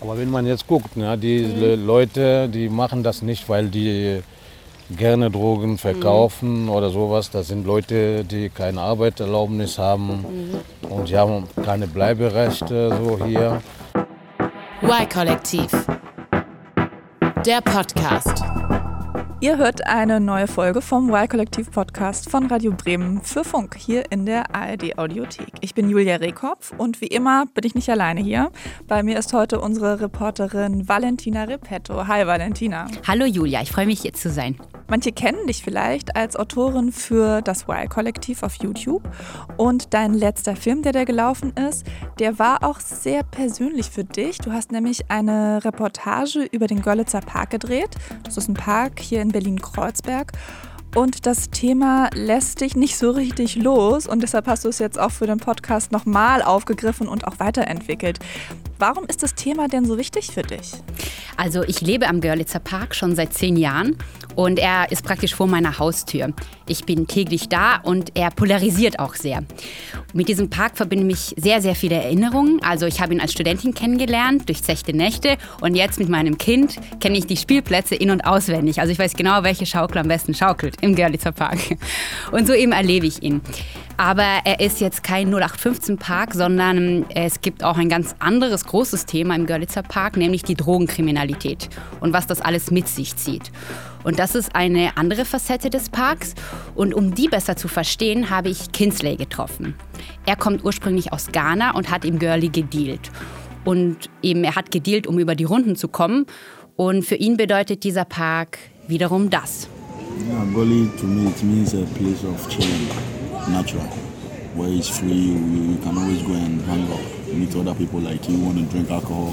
Aber wenn man jetzt guckt, ne, die mhm. Leute, die machen das nicht, weil die gerne Drogen verkaufen mhm. oder sowas. Das sind Leute, die keine Arbeitserlaubnis haben mhm. und die haben keine Bleiberechte so hier. Y-Kollektiv. Der Podcast. Ihr hört eine neue Folge vom Y-Kollektiv-Podcast von Radio Bremen für Funk hier in der ARD Audiothek. Ich bin Julia Rehkopf und wie immer bin ich nicht alleine hier. Bei mir ist heute unsere Reporterin Valentina Repetto. Hi Valentina. Hallo Julia, ich freue mich hier zu sein. Manche kennen dich vielleicht als Autorin für das Y-Kollektiv auf YouTube. Und dein letzter Film, der da gelaufen ist, der war auch sehr persönlich für dich. Du hast nämlich eine Reportage über den Görlitzer Park gedreht. Das ist ein Park hier in Berlin-Kreuzberg. Und das Thema lässt dich nicht so richtig los und deshalb hast du es jetzt auch für den Podcast nochmal aufgegriffen und auch weiterentwickelt. Warum ist das Thema denn so wichtig für dich? Also ich lebe am Görlitzer Park schon seit zehn Jahren und er ist praktisch vor meiner Haustür. Ich bin täglich da und er polarisiert auch sehr. Mit diesem Park verbinden mich sehr, sehr viele Erinnerungen. Also ich habe ihn als Studentin kennengelernt, durch zechte Nächte und jetzt mit meinem Kind kenne ich die Spielplätze in- und auswendig. Also ich weiß genau, welche Schaukel am besten schaukelt im Görlitzer Park. Und so eben erlebe ich ihn. Aber er ist jetzt kein 0815-Park, sondern es gibt auch ein ganz anderes großes Thema im Görlitzer Park, nämlich die Drogenkriminalität und was das alles mit sich zieht. Und das ist eine andere Facette des Parks. Und um die besser zu verstehen, habe ich Kinsley getroffen. Er kommt ursprünglich aus Ghana und hat im Girlie gedealt. Und eben er hat gedealt, um über die Runden zu kommen. Und für ihn bedeutet dieser Park wiederum das. Yeah, Goli to me it means a place of chilling, natural, where it's free. You can always go and hang out meet other people like you want to drink alcohol.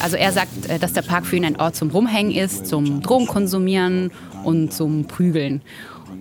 Also er sagt, äh, dass der Park für ihn ein Ort zum Rumhängen ist, zum Drogenkonsumieren und zum Prügeln,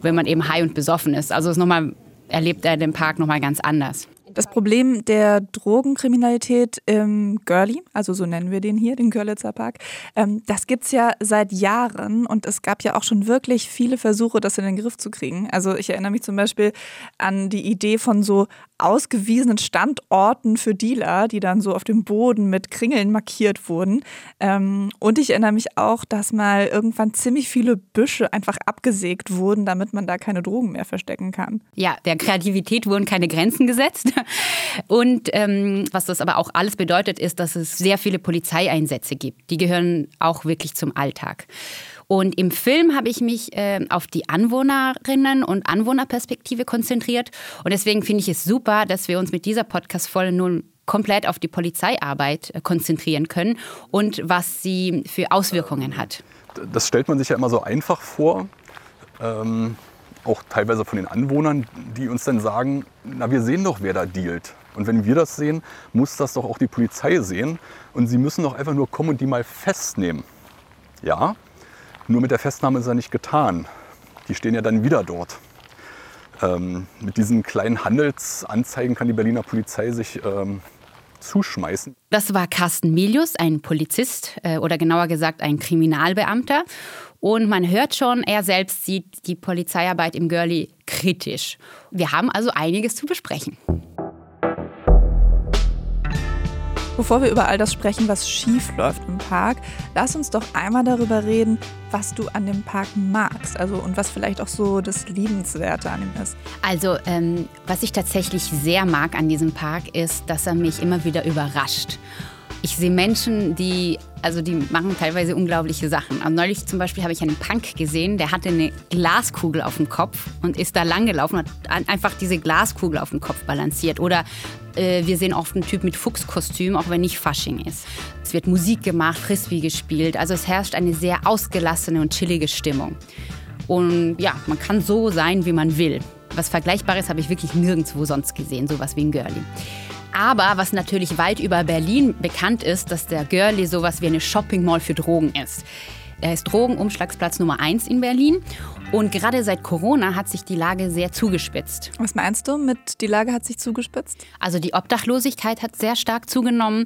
wenn man eben high und besoffen ist. Also ist noch mal, erlebt er den Park nochmal ganz anders. Das Problem der Drogenkriminalität im Görli, also so nennen wir den hier, den Görlitzer Park, ähm, das gibt es ja seit Jahren und es gab ja auch schon wirklich viele Versuche, das in den Griff zu kriegen. Also ich erinnere mich zum Beispiel an die Idee von so ausgewiesenen Standorten für Dealer, die dann so auf dem Boden mit Kringeln markiert wurden. Ähm, und ich erinnere mich auch, dass mal irgendwann ziemlich viele Büsche einfach abgesägt wurden, damit man da keine Drogen mehr verstecken kann. Ja, der Kreativität wurden keine Grenzen gesetzt. Und ähm, was das aber auch alles bedeutet, ist, dass es sehr viele Polizeieinsätze gibt. Die gehören auch wirklich zum Alltag. Und im Film habe ich mich äh, auf die Anwohnerinnen und Anwohnerperspektive konzentriert. Und deswegen finde ich es super, dass wir uns mit dieser Podcast-Folge nun komplett auf die Polizeiarbeit äh, konzentrieren können und was sie für Auswirkungen hat. Das stellt man sich ja immer so einfach vor. Ähm, auch teilweise von den Anwohnern, die uns dann sagen, na wir sehen doch, wer da dealt. Und wenn wir das sehen, muss das doch auch die Polizei sehen. Und sie müssen doch einfach nur kommen und die mal festnehmen. Ja, nur mit der Festnahme ist ja nicht getan. Die stehen ja dann wieder dort. Ähm, mit diesen kleinen Handelsanzeigen kann die Berliner Polizei sich ähm, zuschmeißen. Das war Carsten Milius, ein Polizist äh, oder genauer gesagt ein Kriminalbeamter. Und man hört schon, er selbst sieht die Polizeiarbeit im Görli kritisch. Wir haben also einiges zu besprechen. Bevor wir über all das sprechen, was schief läuft im Park, lass uns doch einmal darüber reden, was du an dem Park magst, also und was vielleicht auch so das Liebenswerte an ihm ist. Also ähm, was ich tatsächlich sehr mag an diesem Park ist, dass er mich immer wieder überrascht. Ich sehe Menschen, die, also die machen teilweise unglaubliche Sachen. Also neulich zum Beispiel habe ich einen Punk gesehen, der hatte eine Glaskugel auf dem Kopf und ist da langgelaufen und hat einfach diese Glaskugel auf dem Kopf balanciert. Oder äh, wir sehen oft einen Typ mit Fuchskostüm, auch wenn nicht Fasching ist. Es wird Musik gemacht, Frisbee gespielt. Also es herrscht eine sehr ausgelassene und chillige Stimmung. Und ja, man kann so sein, wie man will. Was Vergleichbares habe ich wirklich nirgendwo sonst gesehen, sowas wie in Görli. Aber was natürlich weit über Berlin bekannt ist, dass der Görli sowas wie eine Shopping Mall für Drogen ist. Er ist Drogenumschlagsplatz Nummer 1 in Berlin. Und gerade seit Corona hat sich die Lage sehr zugespitzt. Was meinst du mit die Lage hat sich zugespitzt? Also die Obdachlosigkeit hat sehr stark zugenommen.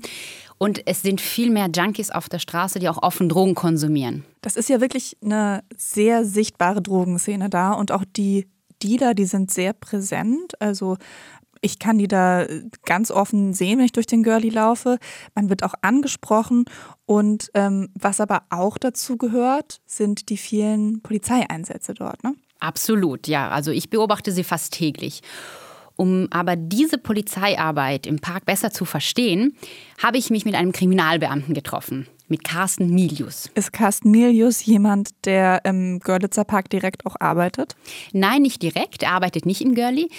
Und es sind viel mehr Junkies auf der Straße, die auch offen Drogen konsumieren. Das ist ja wirklich eine sehr sichtbare Drogenszene da. Und auch die Dealer, die sind sehr präsent. Also ich kann die da ganz offen sehen, wenn ich durch den Girlie laufe. Man wird auch angesprochen. Und ähm, was aber auch dazu gehört, sind die vielen Polizeieinsätze dort. Ne? Absolut, ja. Also ich beobachte sie fast täglich. Um aber diese Polizeiarbeit im Park besser zu verstehen, habe ich mich mit einem Kriminalbeamten getroffen, mit Carsten Milius. Ist Carsten Milius jemand, der im Görlitzer Park direkt auch arbeitet? Nein, nicht direkt. Er arbeitet nicht im Görli.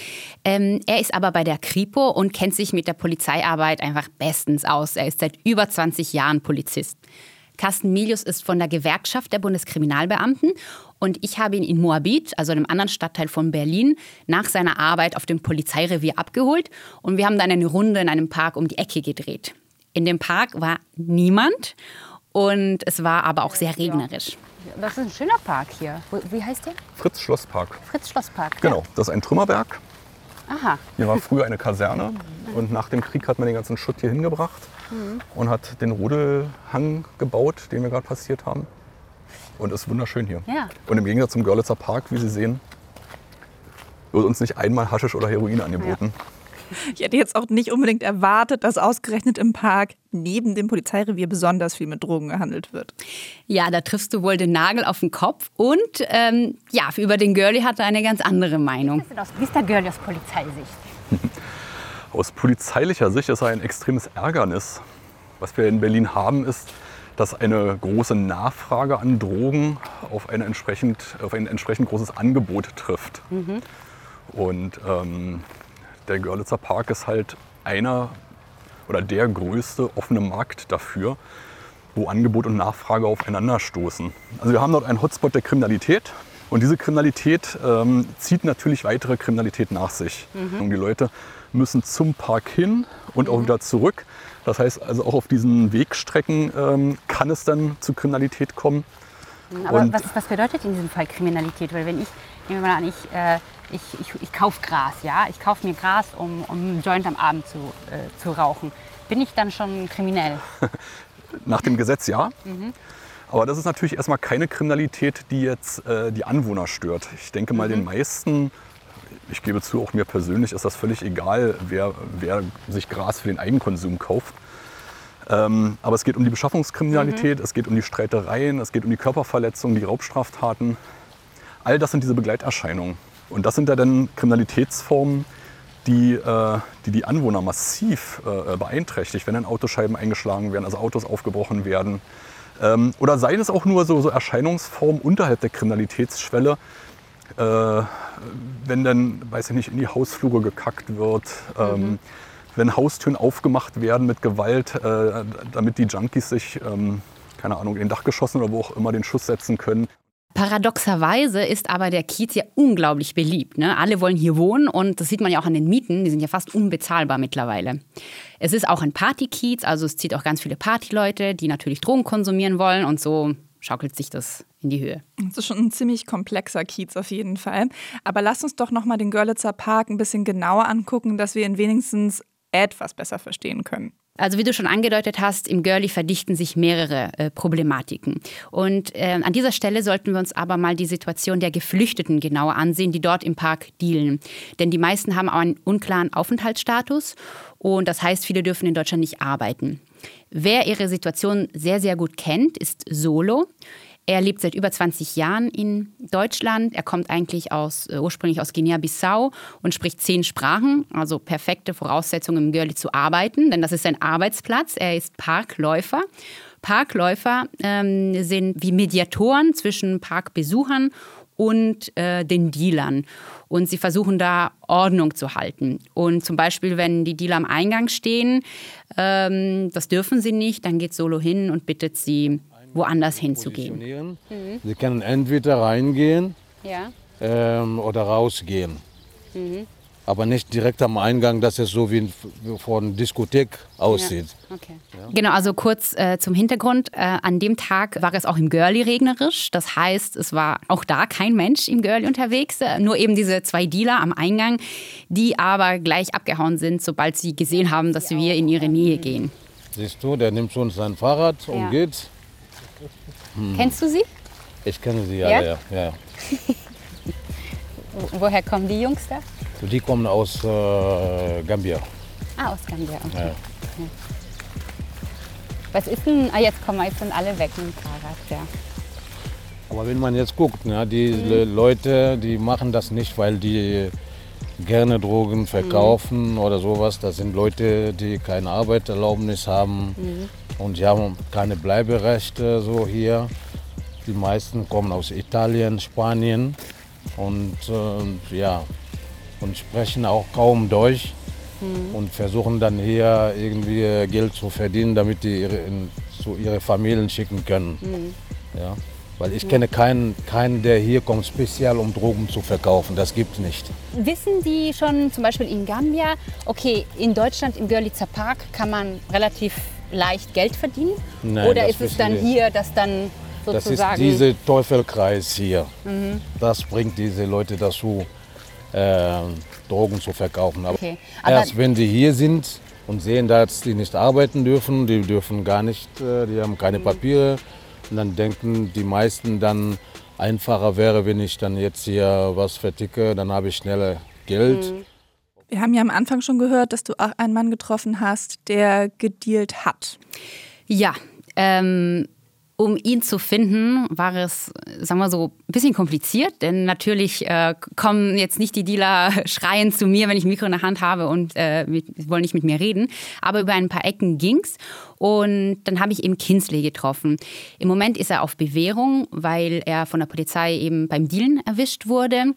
Ähm, er ist aber bei der Kripo und kennt sich mit der Polizeiarbeit einfach bestens aus. Er ist seit über 20 Jahren Polizist. Carsten Milius ist von der Gewerkschaft der Bundeskriminalbeamten und ich habe ihn in Moabit, also einem anderen Stadtteil von Berlin, nach seiner Arbeit auf dem Polizeirevier abgeholt und wir haben dann eine Runde in einem Park um die Ecke gedreht. In dem Park war niemand und es war aber auch sehr regnerisch. Das ist ein schöner Park hier. Wie heißt der? Fritz Schlosspark. Fritz Schlosspark. Genau, das ist ein Trümmerberg. Aha. Hier war früher eine Kaserne und nach dem Krieg hat man den ganzen Schutt hier hingebracht und hat den Rodelhang gebaut, den wir gerade passiert haben. Und ist wunderschön hier. Ja. Und im Gegensatz zum Görlitzer Park, wie Sie sehen, wird uns nicht einmal Haschisch oder Heroin angeboten. Ich hätte jetzt auch nicht unbedingt erwartet, dass ausgerechnet im Park neben dem Polizeirevier besonders viel mit Drogen gehandelt wird. Ja, da triffst du wohl den Nagel auf den Kopf. Und ähm, ja, über den Girlie hat er eine ganz andere Meinung. Wie ist der Girl aus Polizeisicht? Aus polizeilicher Sicht ist er ein extremes Ärgernis. Was wir in Berlin haben, ist, dass eine große Nachfrage an Drogen auf, eine entsprechend, auf ein entsprechend großes Angebot trifft. Und ähm, der Görlitzer Park ist halt einer oder der größte offene Markt dafür, wo Angebot und Nachfrage aufeinander stoßen. Also wir haben dort einen Hotspot der Kriminalität und diese Kriminalität ähm, zieht natürlich weitere Kriminalität nach sich. Und die Leute müssen zum Park hin und auch wieder zurück. Das heißt also auch auf diesen Wegstrecken ähm, kann es dann zu Kriminalität kommen. Aber was, was bedeutet in diesem Fall Kriminalität? Weil wenn ich, nehmen wir mal an, ich, äh, ich, ich, ich kaufe Gras, ja? Ich kaufe mir Gras, um, um einen Joint am Abend zu, äh, zu rauchen. Bin ich dann schon kriminell? Nach dem Gesetz ja. Aber das ist natürlich erstmal keine Kriminalität, die jetzt äh, die Anwohner stört. Ich denke mal, den meisten, ich gebe zu, auch mir persönlich ist das völlig egal, wer, wer sich Gras für den Eigenkonsum kauft. Ähm, aber es geht um die Beschaffungskriminalität, es geht um die Streitereien, es geht um die Körperverletzungen, die Raubstraftaten. All das sind diese Begleiterscheinungen. Und das sind ja dann Kriminalitätsformen, die, äh, die die Anwohner massiv äh, beeinträchtigt, wenn dann Autoscheiben eingeschlagen werden, also Autos aufgebrochen werden. Ähm, oder seien es auch nur so, so Erscheinungsformen unterhalb der Kriminalitätsschwelle, äh, wenn dann, weiß ich nicht, in die Hausflure gekackt wird, ähm, wenn Haustüren aufgemacht werden mit Gewalt, äh, damit die Junkies sich, ähm, keine Ahnung, in den Dachgeschossen oder wo auch immer den Schuss setzen können. Paradoxerweise ist aber der Kiez ja unglaublich beliebt. Ne? Alle wollen hier wohnen und das sieht man ja auch an den Mieten, die sind ja fast unbezahlbar mittlerweile. Es ist auch ein Partykiez, also es zieht auch ganz viele Partyleute, die natürlich Drogen konsumieren wollen und so schaukelt sich das in die Höhe. Das ist schon ein ziemlich komplexer Kiez auf jeden Fall. Aber lass uns doch nochmal den Görlitzer Park ein bisschen genauer angucken, dass wir ihn wenigstens etwas besser verstehen können. Also wie du schon angedeutet hast, im Girlie verdichten sich mehrere äh, Problematiken. Und äh, an dieser Stelle sollten wir uns aber mal die Situation der Geflüchteten genauer ansehen, die dort im Park dealen. Denn die meisten haben einen unklaren Aufenthaltsstatus und das heißt, viele dürfen in Deutschland nicht arbeiten. Wer ihre Situation sehr, sehr gut kennt, ist Solo. Er lebt seit über 20 Jahren in Deutschland. Er kommt eigentlich aus, äh, ursprünglich aus Guinea-Bissau und spricht zehn Sprachen, also perfekte Voraussetzungen im Görli zu arbeiten, denn das ist sein Arbeitsplatz. Er ist Parkläufer. Parkläufer ähm, sind wie Mediatoren zwischen Parkbesuchern und äh, den Dealern. Und sie versuchen da Ordnung zu halten. Und zum Beispiel, wenn die Dealer am Eingang stehen, ähm, das dürfen sie nicht, dann geht Solo hin und bittet sie, woanders hinzugehen. Positionieren. Sie können entweder reingehen Ja. ähm, oder rausgehen. Aber nicht direkt am Eingang, dass es so wie einer Diskothek aussieht. Okay. Genau, also kurz äh, zum Hintergrund. Äh, an dem Tag war es auch im Görli regnerisch. Das heißt, es war auch da kein Mensch im Görli unterwegs. Äh, nur eben diese zwei Dealer am Eingang, die aber gleich abgehauen sind, sobald sie gesehen haben, dass wir in ihre Nähe gehen. Siehst du, der nimmt schon sein Fahrrad und Ja. geht. Kennst du sie? Ich kenne sie Ja? ja. ja. Wo- Woher kommen die Jungs da? Die kommen aus äh, Gambia. Ah, aus Gambia. Okay. Ja. Was ist denn, ah jetzt kommen jetzt sind alle weg im Charakter. Aber wenn man jetzt guckt, ne, die Le- Leute, die machen das nicht, weil die gerne Drogen verkaufen oder sowas. Das sind Leute, die keine Arbeitserlaubnis haben und die haben keine Bleiberechte so hier. Die meisten kommen aus Italien, Spanien und äh, ja und sprechen auch kaum Deutsch und versuchen dann hier irgendwie Geld zu verdienen, damit die ihre, in, zu ihre Familien schicken können. Ja. Weil ich kenne keinen, keinen, der hier kommt, speziell um Drogen zu verkaufen. Das gibt es nicht. Wissen die schon, zum Beispiel in Gambia, okay, in Deutschland im Görlitzer Park kann man relativ leicht Geld verdienen? Nein, Oder ist es dann hier, dass dann Das ist sozusagen... dieser Teufelkreis hier. Das bringt diese Leute dazu, äh, Drogen zu verkaufen. Aber Okay, aber- erst wenn die hier sind und sehen, dass die nicht arbeiten dürfen, die dürfen gar nicht, äh, die haben keine Papiere, und dann denken die meisten dann, einfacher wäre, wenn ich dann jetzt hier was verticke, dann habe ich schneller Geld. Wir haben ja am Anfang schon gehört, dass du auch einen Mann getroffen hast, der gedealt hat. Ja, ähm, um ihn zu finden, war es, sagen wir so, ein bisschen kompliziert, denn natürlich äh, kommen jetzt nicht die Dealer schreien zu mir, wenn ich ein Mikro in der Hand habe und äh, wollen nicht mit mir reden. Aber über ein paar Ecken ging's und dann habe ich eben Kinsley getroffen. Im Moment ist er auf Bewährung, weil er von der Polizei eben beim Dealen erwischt wurde.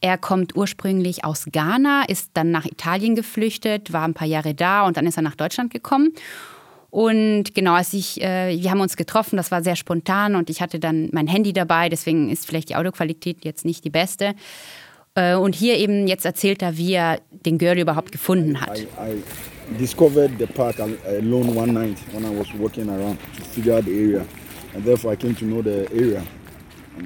Er kommt ursprünglich aus Ghana, ist dann nach Italien geflüchtet, war ein paar Jahre da und dann ist er nach Deutschland gekommen. Und genau, als ich, äh, wir haben uns getroffen, das war sehr spontan und ich hatte dann mein Handy dabei, deswegen ist vielleicht die Audioqualität jetzt nicht die beste. Äh, und hier eben jetzt erzählt er, wie er den Girl überhaupt gefunden hat. I, I discovered the park al- alone one night when I was walking around to figure out the area, and therefore I came to know the area.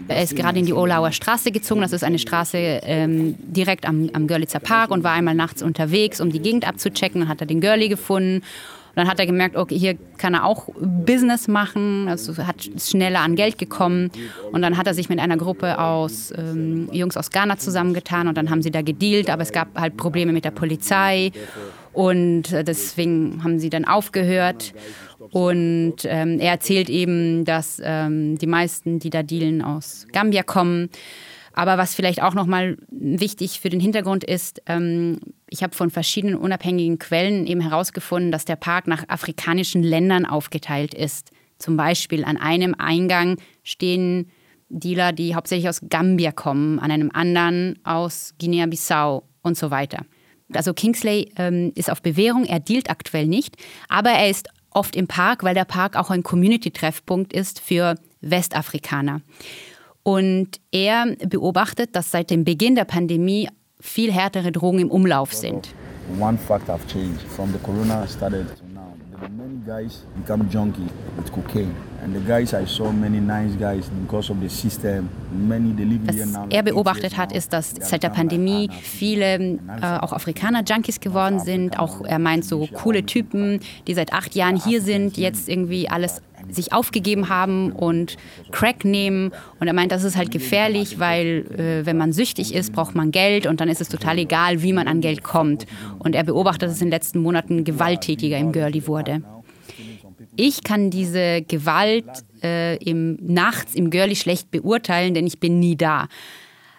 Er ist gerade in die Olauer Straße gezogen. Das ist eine Straße ähm, direkt am, am Görlitzer Park und war einmal nachts unterwegs, um die Gegend abzuchecken. Dann hat er den Girlie gefunden. Und dann hat er gemerkt, okay, hier kann er auch Business machen. Also hat schneller an Geld gekommen. Und dann hat er sich mit einer Gruppe aus ähm, Jungs aus Ghana zusammengetan und dann haben sie da gedealt. Aber es gab halt Probleme mit der Polizei. Und äh, deswegen haben sie dann aufgehört. Und ähm, er erzählt eben, dass ähm, die meisten, die da dealen, aus Gambia kommen. Aber was vielleicht auch nochmal wichtig für den Hintergrund ist, ähm, ich habe von verschiedenen unabhängigen Quellen eben herausgefunden, dass der Park nach afrikanischen Ländern aufgeteilt ist. Zum Beispiel an einem Eingang stehen Dealer, die hauptsächlich aus Gambia kommen, an einem anderen aus Guinea-Bissau und so weiter. Also Kingsley ähm, ist auf Bewährung, er dealt aktuell nicht, aber er ist oft im Park, weil der Park auch ein Community-Treffpunkt ist für Westafrikaner. Und er beobachtet, dass seit dem Beginn der Pandemie viel härtere Drogen im Umlauf sind. One fact have changed from the corona started to now. Many guys become junkie with cocaine, and the guys I saw many nice guys because of the system. Many they live here Was now. er beobachtet hat, ist, dass seit der Pandemie viele äh, auch Afrikaner Junkies geworden sind. Auch er meint so coole Typen, die seit acht Jahren hier sind, jetzt irgendwie alles sich aufgegeben haben und Crack nehmen. Und er meint, das ist halt gefährlich, weil äh, wenn man süchtig ist, braucht man Geld und dann ist es total egal, wie man an Geld kommt. Und er beobachtet, dass es in den letzten Monaten gewalttätiger im Girlie wurde. Ich kann diese Gewalt äh, im, nachts im Girlie schlecht beurteilen, denn ich bin nie da.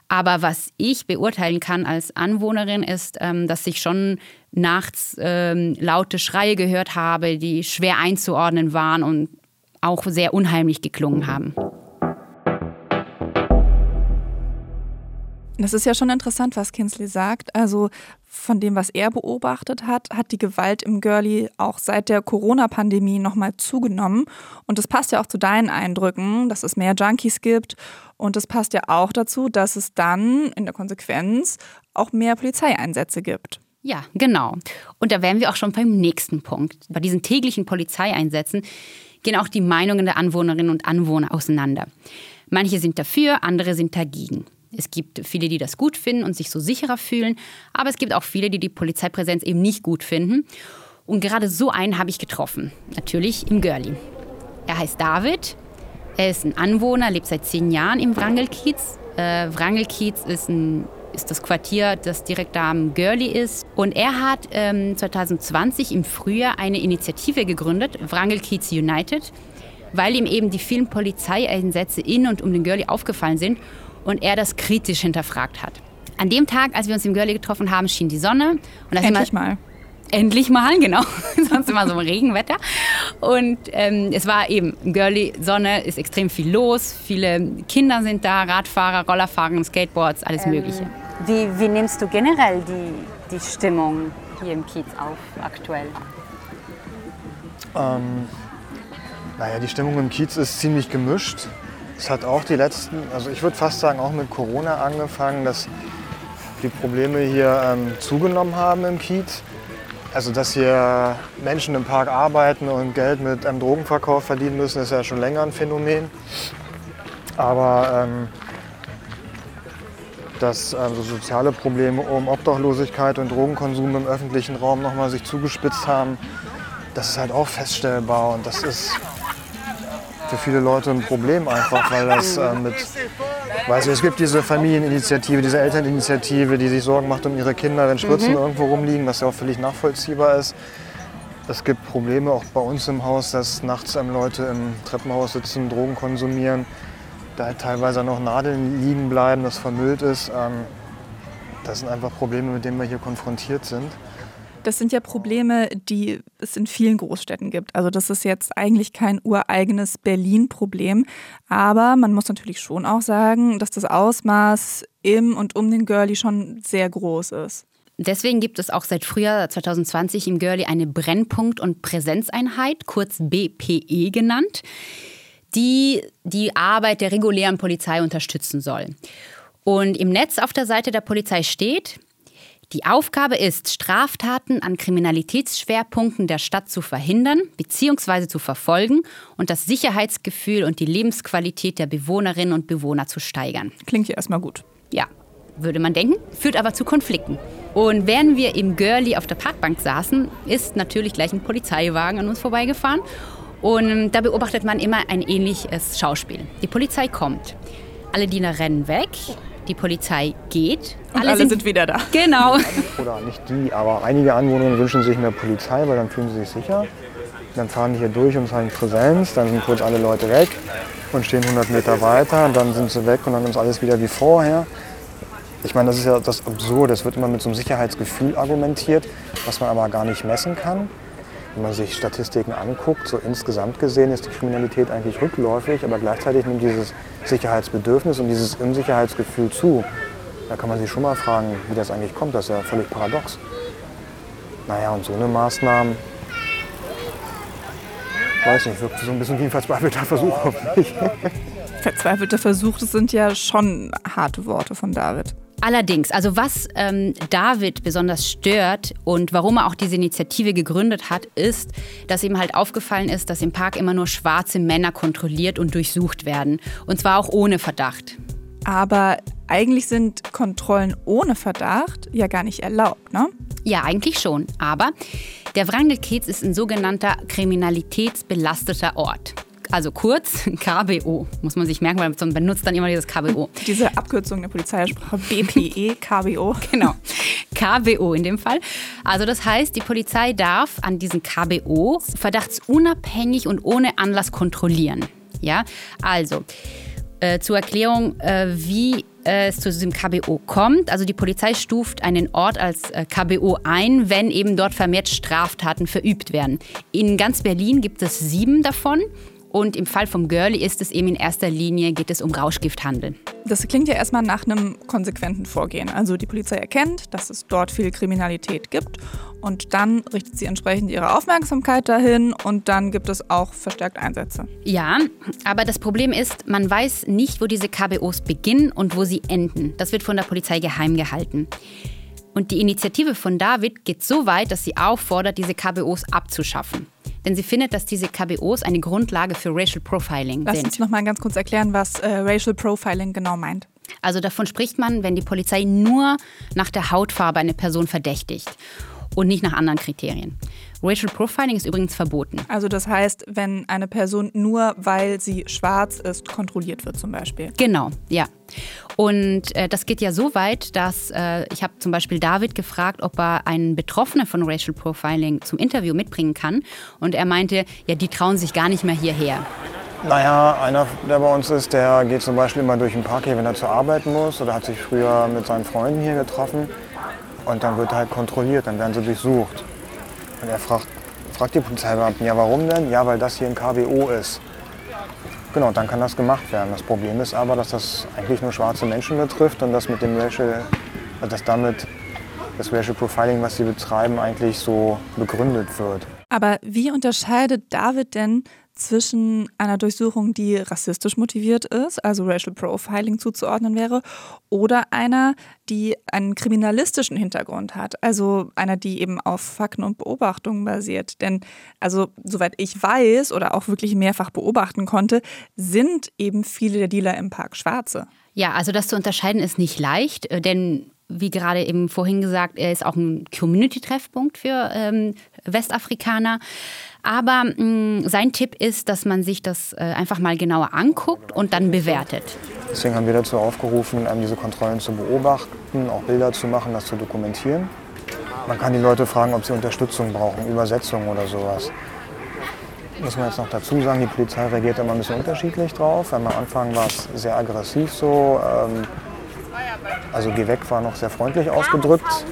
Aber was ich beurteilen kann als Anwohnerin ist, ähm, dass ich schon nachts ähm, laute Schreie gehört habe, die schwer einzuordnen waren und auch sehr unheimlich geklungen haben. Das ist ja schon interessant, was Kinsley sagt. Also von dem, was er beobachtet hat, hat die Gewalt im Girlie auch seit der Corona-Pandemie nochmal zugenommen. Und das passt ja auch zu deinen Eindrücken, dass es mehr Junkies gibt. Und das passt ja auch dazu, dass es dann in der Konsequenz auch mehr Polizeieinsätze gibt. Ja, genau. Und da wären wir auch schon beim nächsten Punkt. Bei diesen täglichen Polizeieinsätzen gehen auch die Meinungen der Anwohnerinnen und Anwohner auseinander. Manche sind dafür, andere sind dagegen. Es gibt viele, die das gut finden und sich so sicherer fühlen, aber es gibt auch viele, die die Polizeipräsenz eben nicht gut finden. Und gerade so einen habe ich getroffen, natürlich im Görli. Er heißt David, er ist ein Anwohner, lebt seit zehn Jahren im Wrangelkiez. Äh, Wrangelkiez ist ein ist das Quartier, das direkt da am Görli ist. Und er hat ähm, 2020 im Frühjahr eine Initiative gegründet, Wrangel Kiez United, weil ihm eben die vielen Polizeieinsätze in und um den Görli aufgefallen sind und er das kritisch hinterfragt hat. An dem Tag, als wir uns im Görli getroffen haben, schien die Sonne. Endlich mal. Endlich mal, genau. Sonst immer so ein Regenwetter. Und ähm, es war eben Girly, Sonne, ist extrem viel los. Viele Kinder sind da, Radfahrer, Rollerfahrer, Skateboards, alles Mögliche. Wie, wie nimmst du generell die, die Stimmung hier im Kiez auf aktuell? Ähm, naja, die Stimmung im Kiez ist ziemlich gemischt. Es hat auch die letzten, also ich würde fast sagen, auch mit Corona angefangen, dass die Probleme hier ähm, zugenommen haben im Kiez. Also dass hier Menschen im Park arbeiten und Geld mit einem Drogenverkauf verdienen müssen, ist ja schon länger ein Phänomen. Aber ähm, dass so soziale Probleme um Obdachlosigkeit und Drogenkonsum im öffentlichen Raum nochmal sich zugespitzt haben, das ist halt auch feststellbar und das ist für viele Leute ein Problem einfach, weil das äh, mit, weiß ich, es gibt diese Familieninitiative, diese Elterninitiative, die sich Sorgen macht um ihre Kinder, wenn Spritzen Mhm. irgendwo rumliegen, was ja auch völlig nachvollziehbar ist. Es gibt Probleme auch bei uns im Haus, dass nachts ähm, Leute im Treppenhaus sitzen, Drogen konsumieren, da halt teilweise noch Nadeln liegen bleiben, das vermüllt ist. Ähm, das sind einfach Probleme, mit denen wir hier konfrontiert sind. Das sind ja Probleme, die es in vielen Großstädten gibt. Also das ist jetzt eigentlich kein ureigenes Berlin-Problem. Aber man muss natürlich schon auch sagen, dass das Ausmaß im und um den Girlie schon sehr groß ist. Deswegen gibt es auch seit Frühjahr 2020 im Görli eine Brennpunkt- und Präsenzeinheit, kurz BPE genannt, die die Arbeit der regulären Polizei unterstützen soll. Und im Netz auf der Seite der Polizei steht, die Aufgabe ist, Straftaten an Kriminalitätsschwerpunkten der Stadt zu verhindern bzw. zu verfolgen und das Sicherheitsgefühl und die Lebensqualität der Bewohnerinnen und Bewohner zu steigern. Klingt ja erstmal gut. Ja, würde man denken, führt aber zu Konflikten. Und während wir im Girlie auf der Parkbank saßen, ist natürlich gleich ein Polizeiwagen an uns vorbeigefahren. Und da beobachtet man immer ein ähnliches Schauspiel. Die Polizei kommt. Alle Diener rennen weg. Die Polizei geht. Und alle, sind, wieder da. Genau. Oder nicht die, aber einige Anwohner wünschen sich mehr Polizei, weil dann fühlen sie sich sicher. Dann fahren die hier durch und zeigen Präsenz, dann sind kurz alle Leute weg und stehen 100 Meter weiter, dann sind sie weg und dann ist alles wieder wie vorher. Ich meine, das ist ja das Absurde. Es wird immer mit so einem Sicherheitsgefühl argumentiert, was man aber gar nicht messen kann. Wenn man sich Statistiken anguckt, so insgesamt gesehen ist die Kriminalität eigentlich rückläufig, aber gleichzeitig nimmt dieses Sicherheitsbedürfnis und dieses Unsicherheitsgefühl zu. Da kann man sich schon mal fragen, wie das eigentlich kommt. Das ist ja völlig paradox. Naja, und so eine Maßnahme, weiß nicht, wirkt so ein bisschen wie ein verzweifelter Versuch auf mich. Verzweifelter Versuch, das sind ja schon harte Worte von David. Allerdings, also was ähm, David besonders stört und warum er auch diese Initiative gegründet hat, ist, dass ihm halt aufgefallen ist, dass im Park immer nur schwarze Männer kontrolliert und durchsucht werden. Und zwar auch ohne Verdacht. Aber eigentlich sind Kontrollen ohne Verdacht ja gar nicht erlaubt, ne? Ja, eigentlich schon. Aber der Wrangelkiez ist ein sogenannter kriminalitätsbelasteter Ort. Also kurz KBO, muss man sich merken, weil man benutzt dann immer dieses KBO. Diese Abkürzung der Polizeisprache BPE, KBO. Genau. KBO in dem Fall. Also das heißt, die Polizei darf an diesen KBO verdachtsunabhängig und ohne Anlass kontrollieren. Ja, also äh, zur Erklärung, äh, wie äh, es zu diesem KBO kommt. Also die Polizei stuft einen Ort als äh, KBO ein, wenn eben dort vermehrt Straftaten verübt werden. In ganz Berlin gibt es sieben davon. Und im Fall vom Girlie ist es eben in erster Linie, geht es um Rauschgifthandel. Das klingt ja erstmal nach einem konsequenten Vorgehen. Also die Polizei erkennt, dass es dort viel Kriminalität gibt und dann richtet sie entsprechend ihre Aufmerksamkeit dahin und dann gibt es auch verstärkt Einsätze. Ja, aber das Problem ist, man weiß nicht, wo diese KBOs beginnen und wo sie enden. Das wird von der Polizei geheim gehalten. Und die Initiative von David geht so weit, dass sie auffordert, diese KBOs abzuschaffen. Denn sie findet, dass diese KBOs eine Grundlage für Racial Profiling Lass sind. uns noch mal ganz kurz erklären, was äh, Racial Profiling genau meint. Also davon spricht man, wenn die Polizei nur nach der Hautfarbe eine Person verdächtigt und nicht nach anderen Kriterien. Racial Profiling ist übrigens verboten. Also das heißt, wenn eine Person nur weil sie schwarz ist, kontrolliert wird zum Beispiel. Genau, ja. Und äh, das geht ja so weit, dass äh, ich habe zum Beispiel David gefragt, ob er einen Betroffenen von Racial Profiling zum Interview mitbringen kann. Und er meinte, ja, die trauen sich gar nicht mehr hierher. Naja, einer, der bei uns ist, der geht zum Beispiel immer durch den Park hier, wenn er zur Arbeit muss oder hat sich früher mit seinen Freunden hier getroffen. Und dann wird er halt kontrolliert, dann werden sie durchsucht. Und er fragt, fragt die Polizeibeamten, ja warum denn? Ja, weil das hier ein KWO ist. Genau, dann kann das gemacht werden. Das Problem ist aber, dass das eigentlich nur schwarze Menschen betrifft und dass mit dem Racial, dass damit das Racial Profiling, was sie betreiben, eigentlich so begründet wird. Aber wie unterscheidet David denn zwischen einer Durchsuchung, die rassistisch motiviert ist, also Racial Profiling zuzuordnen wäre, oder einer, die einen kriminalistischen Hintergrund hat, also einer, die eben auf Fakten und Beobachtungen basiert. Denn, also soweit ich weiß oder auch wirklich mehrfach beobachten konnte, sind eben viele der Dealer im Park Schwarze. Ja, also das zu unterscheiden ist nicht leicht, äh, denn wie gerade eben vorhin gesagt, er ist auch ein Community-Treffpunkt für ähm, Westafrikaner. Aber mh, mm, sein Tipp ist, dass man sich das äh, einfach mal genauer anguckt und dann bewertet. Deswegen haben wir dazu aufgerufen, ähm, diese Kontrollen zu beobachten, auch Bilder zu machen, das zu dokumentieren. Man kann die Leute fragen, ob sie Unterstützung brauchen, Übersetzung oder sowas. Muss man jetzt noch dazu sagen, die Polizei reagiert immer ein bisschen unterschiedlich drauf. Am Anfang war es sehr aggressiv so. Ähm, also geh weg war noch sehr freundlich ausgedrückt.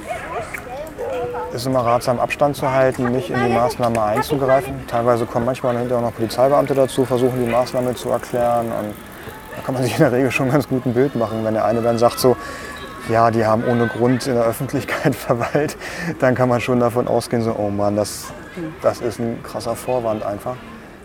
Ist immer ratsam, Abstand zu halten, nicht in die Maßnahme einzugreifen. Teilweise kommen manchmal hinterher auch noch Polizeibeamte dazu, versuchen die Maßnahme zu erklären. Und da kann man sich in der Regel schon ganz gut ein Bild machen. Wenn der eine dann sagt so, ja, die haben ohne Grund in der Öffentlichkeit verweilt, dann kann man schon davon ausgehen, so, oh Mann, das, das ist ein krasser Vorwand einfach.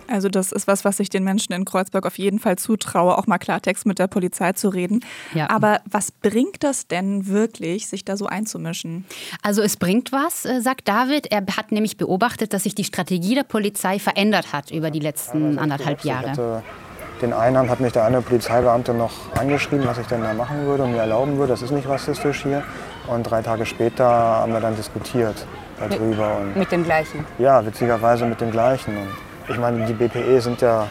Also das ist was, was ich den Menschen in Kreuzberg auf jeden Fall zutraue, auch mal Klartext mit der Polizei zu reden. Ja. Aber was bringt das denn wirklich, sich da so einzumischen? Also es bringt was, äh, sagt David. Er hat nämlich beobachtet, dass sich die Strategie der Polizei verändert hat über die letzten ja, anderthalb Jahre. Den einen hat mich der eine Polizeibeamte noch angeschrieben, was ich denn da machen würde und mir erlauben würde. Das ist nicht rassistisch hier. Und drei Tage später haben wir dann diskutiert darüber. Mit, mit dem gleichen? Ja, witzigerweise mit dem gleichen. Und ich meine, die BPE sind ja,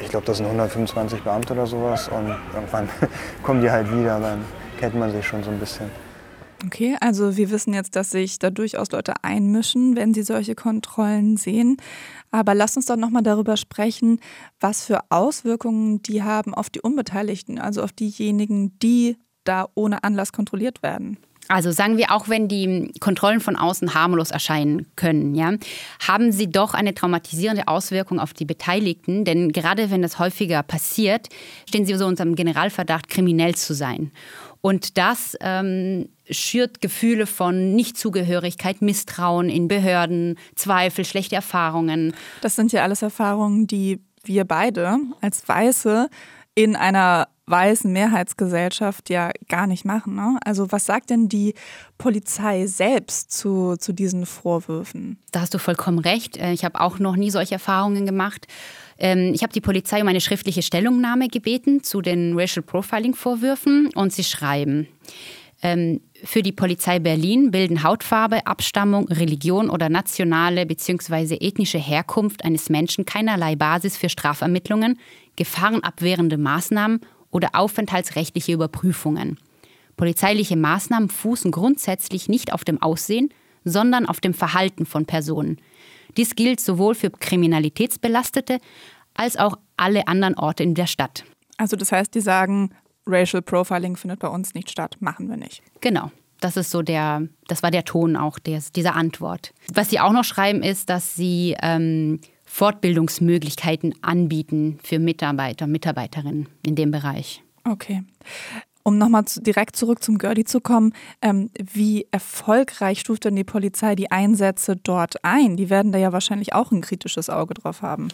ich glaube, das sind 125 Beamte oder sowas. Und irgendwann kommen die halt wieder, dann kennt man sich schon so ein bisschen. Okay, also wir wissen jetzt, dass sich da durchaus Leute einmischen, wenn sie solche Kontrollen sehen. Aber lass uns doch nochmal darüber sprechen, was für Auswirkungen die haben auf die Unbeteiligten, also auf diejenigen, die da ohne Anlass kontrolliert werden. Also sagen wir, auch wenn die Kontrollen von außen harmlos erscheinen können, ja, haben sie doch eine traumatisierende Auswirkung auf die Beteiligten. Denn gerade wenn das häufiger passiert, stehen sie so unter dem Generalverdacht, kriminell zu sein. Und das ähm, schürt Gefühle von Nichtzugehörigkeit, Misstrauen in Behörden, Zweifel, schlechte Erfahrungen. Das sind ja alles Erfahrungen, die wir beide als Weiße in einer weißen Mehrheitsgesellschaft ja gar nicht machen. Ne? Also was sagt denn die Polizei selbst zu, zu diesen Vorwürfen? Da hast du vollkommen recht. Äh, ich habe auch noch nie solche Erfahrungen gemacht. Ähm, ich habe die Polizei um eine schriftliche Stellungnahme gebeten zu den Racial Profiling-Vorwürfen und sie schreiben, ähm, für die Polizei Berlin bilden Hautfarbe, Abstammung, Religion oder nationale bzw. ethnische Herkunft eines Menschen keinerlei Basis für Strafermittlungen, gefahrenabwehrende Maßnahmen oder aufenthaltsrechtliche Überprüfungen. Polizeiliche Maßnahmen fußen grundsätzlich nicht auf dem Aussehen, sondern auf dem Verhalten von Personen. Dies gilt sowohl für Kriminalitätsbelastete als auch alle anderen Orte in der Stadt. Also das heißt, die sagen, Racial Profiling findet bei uns nicht statt, machen wir nicht. Genau. Das ist so der, das war der Ton auch des, dieser Antwort. Was sie auch noch schreiben, ist, dass sie ähm, Fortbildungsmöglichkeiten anbieten für Mitarbeiter, Mitarbeiterinnen in dem Bereich. Okay. Um nochmal direkt zurück zum Girlie zu kommen, ähm, wie erfolgreich stuft denn die Polizei die Einsätze dort ein? Die werden da ja wahrscheinlich auch ein kritisches Auge drauf haben.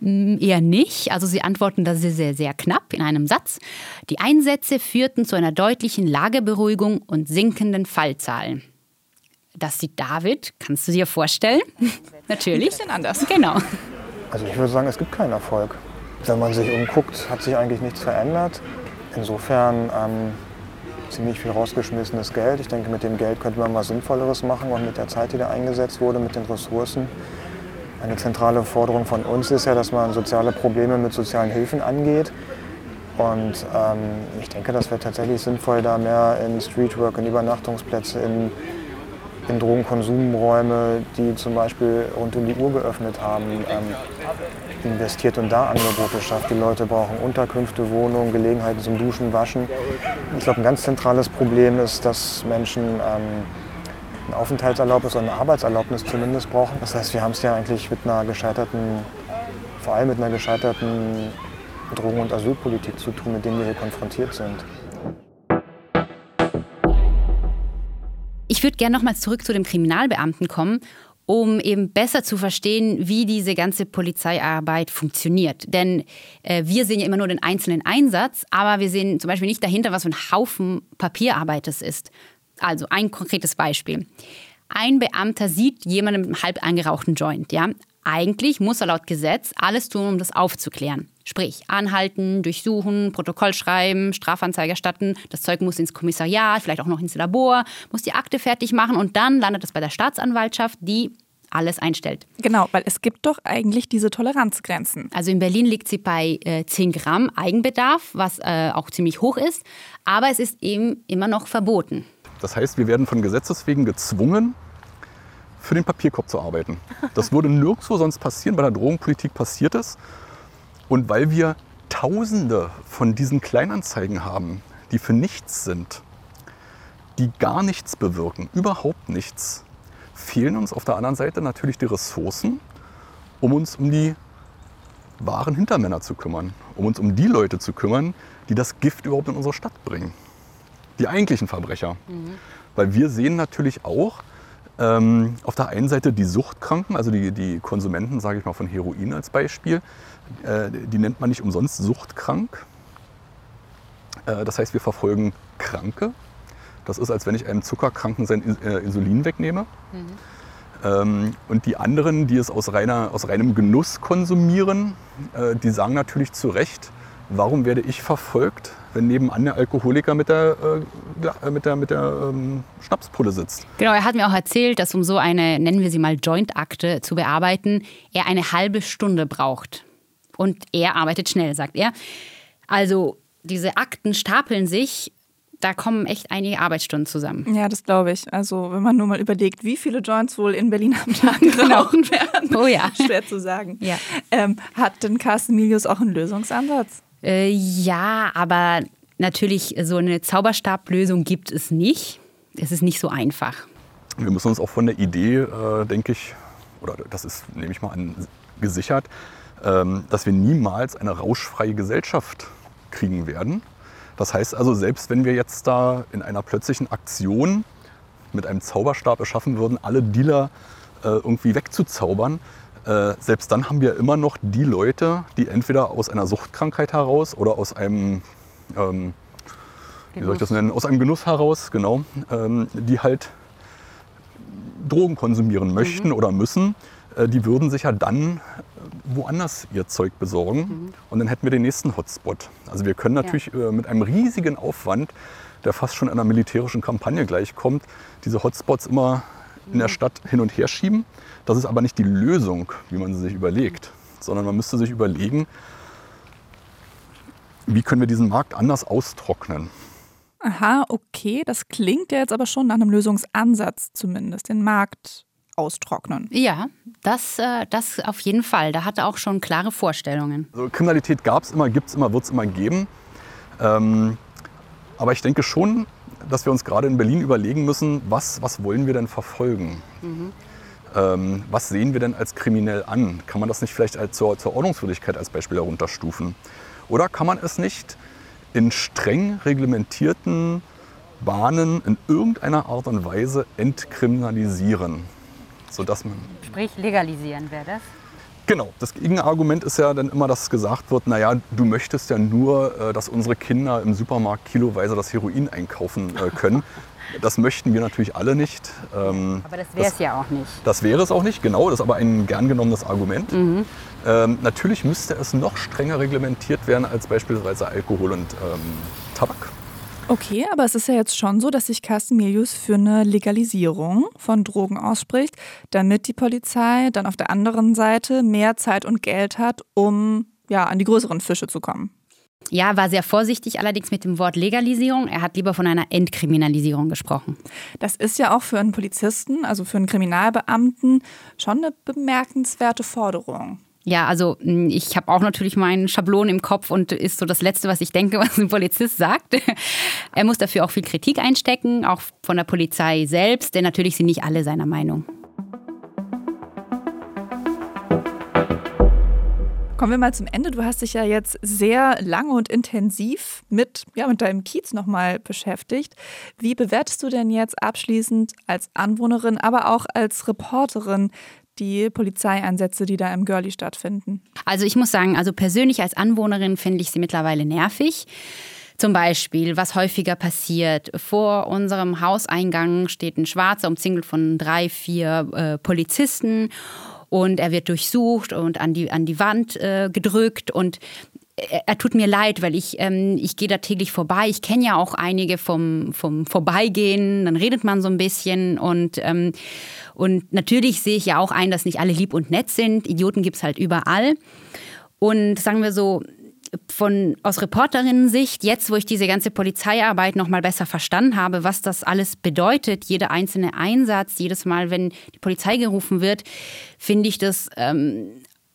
Mm, eher nicht. Also sie antworten da sehr, sehr, sehr knapp in einem Satz. Die Einsätze führten zu einer deutlichen Lageberuhigung und sinkenden Fallzahlen. Das sieht David, kannst du dir vorstellen? Natürlich. Ein bisschen anders. Genau. Also ich würde sagen, es gibt keinen Erfolg. Wenn man sich umguckt, hat sich eigentlich nichts verändert. Insofern ähm, ziemlich viel rausgeschmissenes Geld. Ich denke, mit dem Geld könnte man was Sinnvolleres machen und mit der Zeit, die da eingesetzt wurde, mit den Ressourcen. Eine zentrale Forderung von uns ist ja, dass man soziale Probleme mit sozialen Hilfen angeht. Und ähm, ich denke, das wäre tatsächlich sinnvoll, da mehr in Streetwork, in Übernachtungsplätze, in, in Drogenkonsumräume, die zum Beispiel rund um die Uhr geöffnet haben, ähm, investiert und da Angebote schafft. Die Leute brauchen Unterkünfte, Wohnungen, Gelegenheiten zum Duschen, Waschen. Ich glaube, ein ganz zentrales Problem ist, dass Menschen ähm, ein Aufenthaltserlaubnis oder eine Arbeitserlaubnis zumindest brauchen. Das heißt, wir haben es ja eigentlich mit einer gescheiterten, vor allem mit einer gescheiterten Drogen- und Asylpolitik zu tun, mit denen wir hier konfrontiert sind. Ich würde gerne nochmal zurück zu dem Kriminalbeamten kommen, um eben besser zu verstehen, wie diese ganze Polizeiarbeit funktioniert. Denn äh, wir sehen ja immer nur den einzelnen Einsatz, aber wir sehen zum Beispiel nicht dahinter, was für ein Haufen Papierarbeit es ist. Also ein konkretes Beispiel. Ein Beamter sieht jemanden mit einem halb angerauchten Joint. Ja? Eigentlich muss er laut Gesetz alles tun, um das aufzuklären. Sprich, anhalten, durchsuchen, Protokoll schreiben, Strafanzeige erstatten, das Zeug muss ins Kommissariat, vielleicht auch noch ins Labor, muss die Akte fertig machen und dann landet es bei der Staatsanwaltschaft, die alles einstellt. Genau, weil es gibt doch eigentlich diese Toleranzgrenzen. Also in Berlin liegt sie bei äh, 10 Gramm Eigenbedarf, was äh, auch ziemlich hoch ist, aber es ist eben immer noch verboten. Das heißt, wir werden von Gesetzes wegen gezwungen, für den Papierkorb zu arbeiten. Das würde nirgendwo sonst passieren, bei der Drogenpolitik passiert es. Und weil wir Tausende von diesen Kleinanzeigen haben, die für nichts sind, die gar nichts bewirken, überhaupt nichts, fehlen uns auf der anderen Seite natürlich die Ressourcen, um uns um die wahren Hintermänner zu kümmern, um uns um die Leute zu kümmern, die das Gift überhaupt in unsere Stadt bringen. Die eigentlichen Verbrecher. Weil wir sehen natürlich auch ähm, auf der einen Seite die Suchtkranken, also die, die Konsumenten, sage ich mal von Heroin als Beispiel, äh, die nennt man nicht umsonst suchtkrank. Äh, das heißt, wir verfolgen Kranke. Das ist, als wenn ich einem Zuckerkranken sein In- äh, Insulin wegnehme. Ähm, und die anderen, die es aus, reiner, aus reinem Genuss konsumieren, äh, die sagen natürlich zu Recht, warum werde ich verfolgt, wenn nebenan der Alkoholiker mit der, äh, äh, mit der, mit der ähm, Schnapspulle sitzt. Genau, er hat mir auch erzählt, dass um so eine, nennen wir sie mal Joint-Akte zu bearbeiten, er eine halbe Stunde braucht. Und er arbeitet schnell, sagt er. Also diese Akten stapeln sich, da kommen echt einige Arbeitsstunden zusammen. Ja, das glaube ich. Also wenn man nur mal überlegt, wie viele Joints wohl in Berlin am Tag geraucht werden. Oh ja. Schwer zu sagen. Ja. Ähm, hat denn Carsten Milius auch einen Lösungsansatz? Äh, ja, aber natürlich so eine Zauberstablösung gibt es nicht. Es ist nicht so einfach. Wir müssen uns auch von der Idee, äh, denke ich, oder das ist, nehme ich mal an, gesichert, ähm, dass wir niemals eine rauschfreie Gesellschaft kriegen werden. Das heißt also, selbst wenn wir jetzt da in einer plötzlichen Aktion mit einem Zauberstab es schaffen würden, alle Dealer äh, irgendwie wegzuzaubern, äh, selbst dann haben wir immer noch die Leute, die entweder aus einer Suchtkrankheit heraus oder aus einem, ähm, wie soll ich das nennen, aus einem Genuss heraus, genau, ähm, die halt Drogen konsumieren möchten oder müssen, äh, die würden sich ja dann woanders ihr Zeug besorgen und dann hätten wir den nächsten Hotspot. Also wir können natürlich äh, mit einem riesigen Aufwand, der fast schon einer militärischen Kampagne gleichkommt, diese Hotspots immer in der Stadt hin und her schieben. Das ist aber nicht die Lösung, wie man sie sich überlegt, sondern man müsste sich überlegen, wie können wir diesen Markt anders austrocknen. Aha, okay. Das klingt ja jetzt aber schon nach einem Lösungsansatz zumindest. Den Markt austrocknen. Ja, das, äh, das auf jeden Fall. Da hat er auch schon klare Vorstellungen. Also Kriminalität gab es immer, gibt es immer, wird es immer geben. Ähm, aber ich denke schon, dass wir uns gerade in Berlin überlegen müssen, was, was wollen wir denn verfolgen? Ähm, was sehen wir denn als kriminell an? Kann man das nicht vielleicht als zur, zur Ordnungswidrigkeit als Beispiel herunterstufen? Oder kann man es nicht in streng reglementierten Bahnen in irgendeiner Art und Weise entkriminalisieren? Sodass man Sprich, legalisieren wäre das. Genau, das Gegenargument ist ja dann immer, dass gesagt wird, naja, du möchtest ja nur, äh, dass unsere Kinder im Supermarkt kiloweise das Heroin einkaufen äh, können. Das möchten wir natürlich alle nicht. Ähm, Aber das wäre es ja auch nicht. Das wäre es auch nicht, genau, das ist aber ein gern genommenes Argument. Ähm, natürlich müsste es noch strenger reglementiert werden als beispielsweise Alkohol und ähm, Tabak. Okay, aber es ist ja jetzt schon so, dass sich Carsten Milius für eine Legalisierung von Drogen ausspricht, damit die Polizei dann auf der anderen Seite mehr Zeit und Geld hat, um ja an die größeren Fische zu kommen. Ja, war sehr vorsichtig allerdings mit dem Wort Legalisierung. Er hat lieber von einer Entkriminalisierung gesprochen. Das ist ja auch für einen Polizisten, also für einen Kriminalbeamten, schon eine bemerkenswerte Forderung. Ja, also hm, ich habe auch natürlich meinen Schablon im Kopf und ist so das Letzte, was ich denke, was ein Polizist sagt. Er muss dafür auch viel Kritik einstecken, auch von der Polizei selbst, denn natürlich sind nicht alle seiner Meinung. Kommen wir mal zum Ende. Du hast dich ja jetzt sehr lange und intensiv mit, ja, mit deinem Kiez nochmal beschäftigt. Wie bewertest du denn jetzt abschließend als Anwohnerin, aber auch als Reporterin die Polizeieinsätze, die da im Girlie stattfinden? Also ich muss sagen, also persönlich als Anwohnerin finde ich sie mittlerweile nervig. Zum Beispiel, was häufiger passiert, vor unserem Hauseingang steht ein Schwarzer, umzingelt von drei, vier äh, Polizisten und er wird durchsucht und an die, an die Wand äh, gedrückt und er, tut mir leid, weil ich, ähm, ich gehe da täglich vorbei. Ich kenne ja auch einige vom, vom Vorbeigehen, dann redet man so ein bisschen und, ähm, und natürlich sehe ich ja auch ein, dass nicht alle lieb und nett sind. Idioten gibt es halt überall. Und sagen wir so, von aus Reporterinnen-Sicht, jetzt wo ich diese ganze Polizeiarbeit noch mal besser verstanden habe, was das alles bedeutet, jeder einzelne Einsatz, jedes Mal, wenn die Polizei gerufen wird, finde ich das ähm,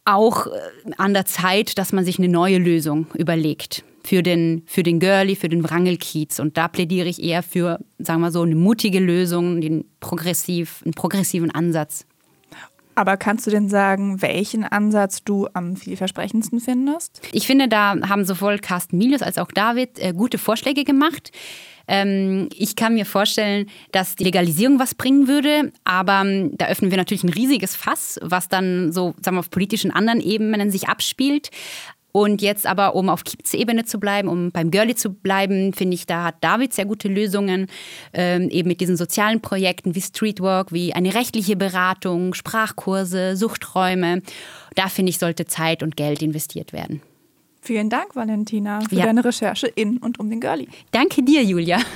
auch äh, an der Zeit, dass man sich eine neue Lösung überlegt für den, für den Girlie, für den Wrangelkiez. Und da plädiere ich eher für, sagen wir so, eine mutige Lösung, den progressiv, einen progressiven Ansatz. Aber kannst du denn sagen, welchen Ansatz du am vielversprechendsten findest? Ich finde, da haben sowohl Carsten Milius als auch David äh, gute Vorschläge gemacht. Ähm, ich kann mir vorstellen, dass die Legalisierung was bringen würde, aber ähm, da öffnen wir natürlich ein riesiges Fass, was dann so sagen wir, auf politischen anderen Ebenen sich abspielt. Und jetzt aber, um auf Kiez-Ebene zu bleiben, um beim Girlie zu bleiben, finde ich, da hat David sehr gute Lösungen, ähm, eben mit diesen sozialen Projekten wie Streetwork, wie eine rechtliche Beratung, Sprachkurse, Suchträume. Da finde ich, sollte Zeit und Geld investiert werden. Vielen Dank, Valentina, für ja. deine Recherche in und um den Girlie. Danke dir, Julia.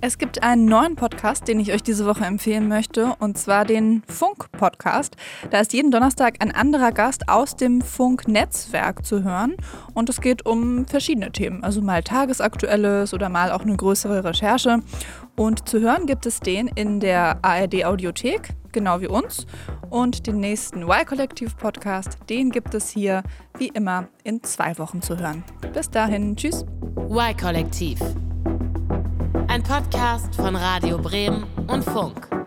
Es gibt einen neuen Podcast, den ich euch diese Woche empfehlen möchte, und zwar den Funk-Podcast. Da ist jeden Donnerstag ein anderer Gast aus dem Funk-Netzwerk zu hören. Und es geht um verschiedene Themen, also mal Tagesaktuelles oder mal auch eine größere Recherche. Und zu hören gibt es den in der ARD-Audiothek, genau wie uns. Und den nächsten Y-Kollektiv-Podcast, den gibt es hier wie immer in zwei Wochen zu hören. Bis dahin, tschüss. Y-Kollektiv. Ein Podcast von Radio Bremen und Funk.